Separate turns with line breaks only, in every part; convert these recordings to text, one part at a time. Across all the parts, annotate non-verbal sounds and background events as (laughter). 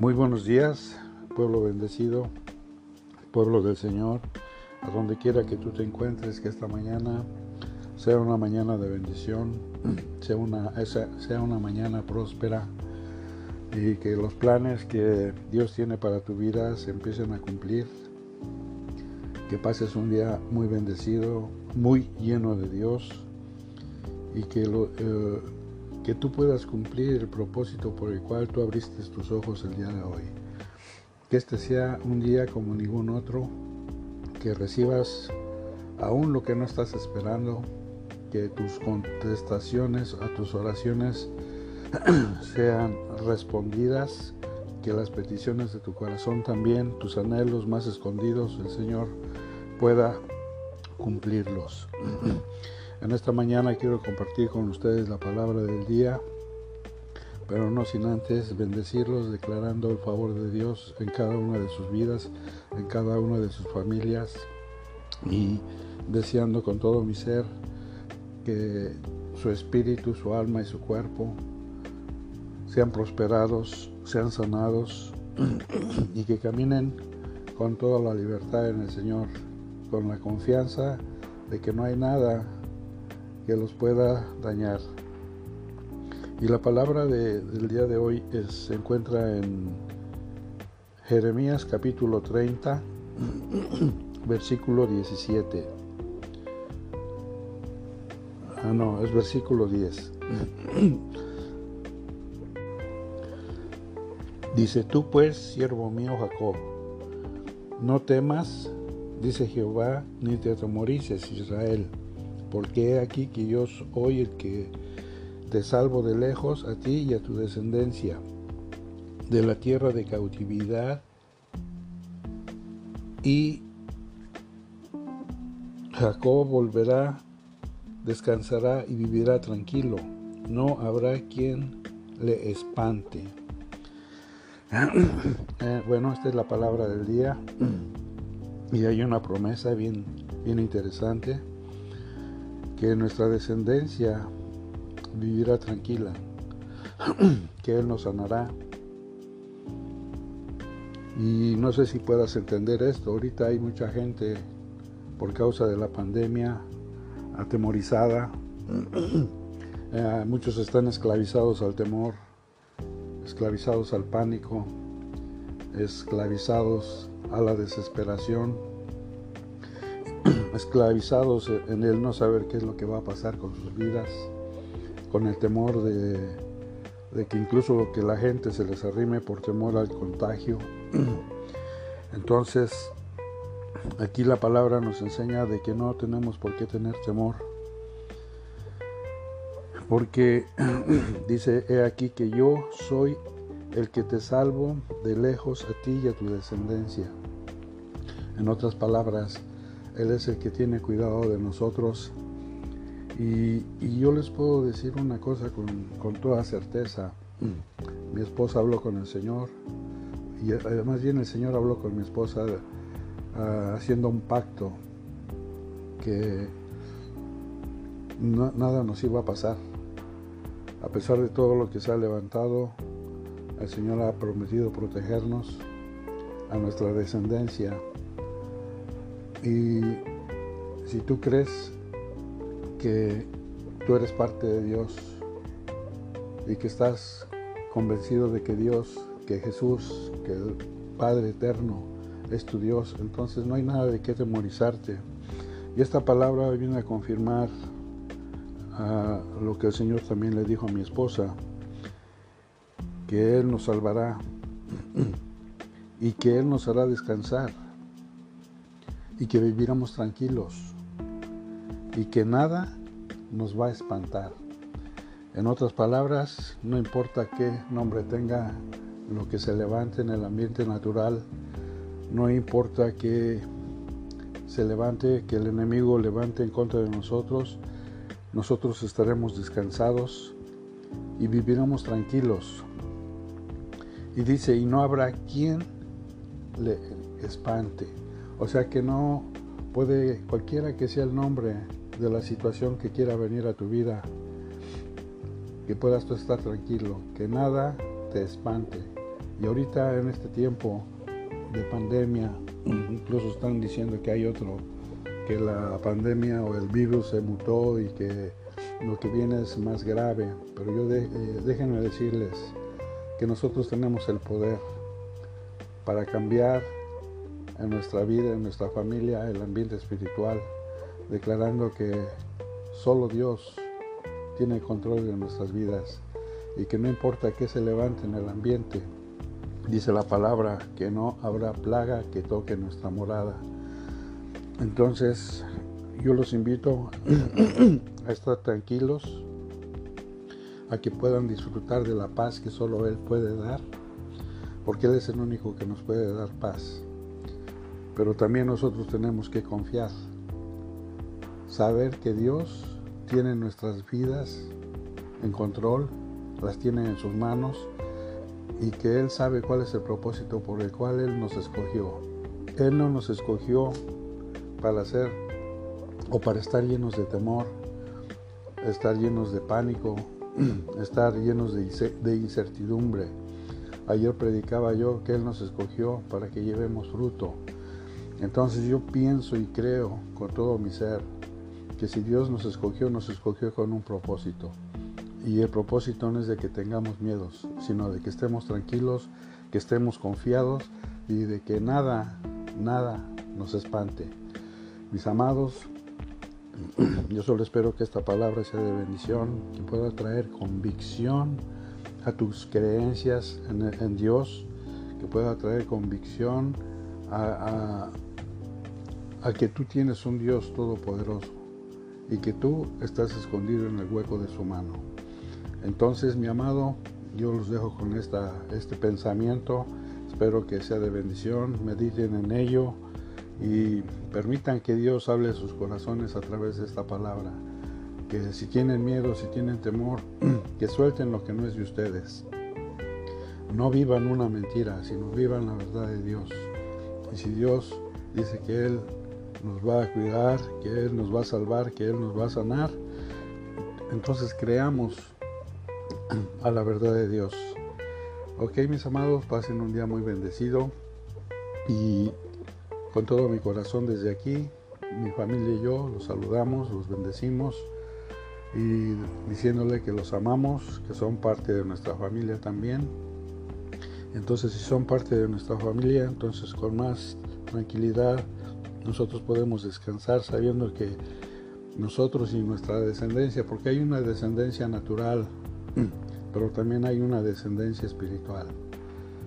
Muy buenos días, pueblo bendecido, pueblo del Señor, a donde quiera que tú te encuentres, que esta mañana sea una mañana de bendición, sea una, sea una mañana próspera y que los planes que Dios tiene para tu vida se empiecen a cumplir, que pases un día muy bendecido, muy lleno de Dios y que lo, eh, que tú puedas cumplir el propósito por el cual tú abriste tus ojos el día de hoy. Que este sea un día como ningún otro, que recibas aún lo que no estás esperando, que tus contestaciones a tus oraciones (clears throat) sean respondidas, que las peticiones de tu corazón también, tus anhelos más escondidos, el Señor pueda cumplirlos. (clears throat) En esta mañana quiero compartir con ustedes la palabra del día, pero no sin antes bendecirlos declarando el favor de Dios en cada una de sus vidas, en cada una de sus familias y deseando con todo mi ser que su espíritu, su alma y su cuerpo sean prosperados, sean sanados (clears throat) y que caminen con toda la libertad en el Señor, con la confianza de que no hay nada que los pueda dañar. Y la palabra del día de hoy se encuentra en Jeremías capítulo 30, (clears throat) versículo 17. Ah, no, es versículo 10. (clears throat) Dice, tú pues, siervo mío Jacob, no temas, dice Jehová, ni te atemorices, Israel porque he aquí que yo soy el que te salvo de lejos a ti y a tu descendencia, de la tierra de cautividad, y Jacob volverá, descansará y vivirá tranquilo, no habrá quien le espante. (clears throat) Eh, bueno, esta es la palabra del día. (clears throat) Y hay una promesa bien, bien interesante que nuestra descendencia vivirá tranquila, (clears throat) que Él nos sanará. Y no sé si puedas entender esto, ahorita hay mucha gente por causa de la pandemia atemorizada, (clears throat) eh, muchos están esclavizados al temor, esclavizados al pánico, esclavizados a la desesperación esclavizados en el no saber qué es lo que va a pasar con sus vidas, con el temor de, que incluso que la gente se les arrime por temor al contagio. (clears throat) Entonces, aquí la palabra nos enseña de que no tenemos por qué tener temor. Porque (clears throat) dice, he aquí que yo soy el que te salvo de lejos a ti y a tu descendencia. En otras palabras, él es el que tiene cuidado de nosotros. Y, yo les puedo decir una cosa con, toda certeza. Mi esposa habló con el Señor y además bien el Señor habló con mi esposa ah, haciendo un pacto que nada nos iba a pasar. A pesar de todo lo que se ha levantado, el Señor ha prometido protegernos, a nuestra descendencia, y si tú crees que tú eres parte de Dios y que estás convencido de que Dios, que Jesús, que el Padre eterno es tu Dios, entonces no hay nada de qué temorizarte. Y esta palabra viene a confirmar lo que el Señor también le dijo a mi esposa, que Él nos salvará (clears throat) y que Él nos hará descansar y que viviéramos tranquilos y que nada nos va a espantar. En otras palabras, no importa qué nombre tenga lo que se levante en el ambiente natural, no importa que se levante, que el enemigo levante en contra de nosotros, nosotros estaremos descansados y viviremos tranquilos. Y dice, y no habrá quien le espante. O sea que no puede, cualquiera que sea el nombre de la situación que quiera venir a tu vida, que puedas tú estar tranquilo, que nada te espante Y ahorita en este tiempo de pandemia, incluso están diciendo que hay otro, que la pandemia o el virus se mutó y que lo que viene es más grave. Pero yo eh, déjenme decirles que nosotros tenemos el poder para cambiar en nuestra vida, en nuestra familia, el ambiente espiritual, declarando que solo Dios tiene control de nuestras vidas y que no importa qué se levante en el ambiente, dice la palabra que no habrá plaga que toque nuestra morada. Entonces, yo los invito (clears throat) a estar tranquilos, a que puedan disfrutar de la paz que solo Él puede dar, porque Él es el único que nos puede dar paz. Pero también nosotros tenemos que confiar, saber que Dios tiene nuestras vidas en control, las tiene en sus manos y que Él sabe cuál es el propósito por el cual Él nos escogió. Él no nos escogió para hacer o para estar llenos de temor, estar llenos de pánico, (clears throat) estar llenos de incertidumbre. Ayer predicaba yo que Él nos escogió para que llevemos fruto. Entonces yo pienso y creo con todo mi ser que si Dios nos escogió, nos escogió con un propósito. Y el propósito no es de que tengamos miedos, sino de que estemos tranquilos, que estemos confiados y de que nada, nada nos espante. Mis amados, (clears throat) yo solo espero que esta palabra sea de bendición, que pueda traer convicción a tus creencias en, Dios, que pueda traer convicción a, a que tú tienes un Dios todopoderoso y que tú estás escondido en el hueco de su mano. Entonces, mi amado, yo los dejo con esta, este pensamiento. Espero que sea de bendición. Mediten en ello y permitan que Dios hable a sus corazones a través de esta palabra. Que si tienen miedo, si tienen temor, (clears throat) que suelten lo que no es de ustedes. No vivan una mentira, sino vivan la verdad de Dios. Y si Dios dice que Él nos va a cuidar, que Él nos va a salvar, que Él nos va a sanar, entonces creamos a la verdad de Dios. Ok, mis amados, pasen un día muy bendecido y con todo mi corazón desde aquí, mi familia y yo los saludamos, los bendecimos y diciéndole que los amamos, que son parte de nuestra familia también. Entonces, si son parte de nuestra familia, entonces con más tranquilidad nosotros podemos descansar sabiendo que nosotros y nuestra descendencia, porque hay una descendencia natural, (clears throat) pero también hay una descendencia espiritual.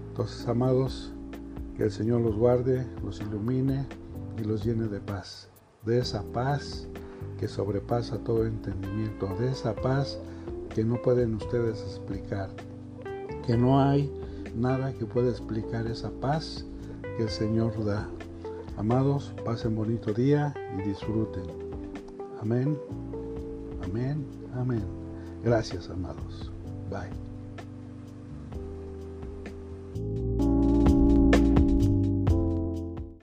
Entonces, amados, que el Señor los guarde, los ilumine y los llene de paz. De esa paz que sobrepasa todo entendimiento, de esa paz que no pueden ustedes explicar, que no hay nada que pueda explicar esa paz que el Señor da. Amados, pasen bonito día y disfruten. Amén, amén, amén. Gracias, amados. Bye.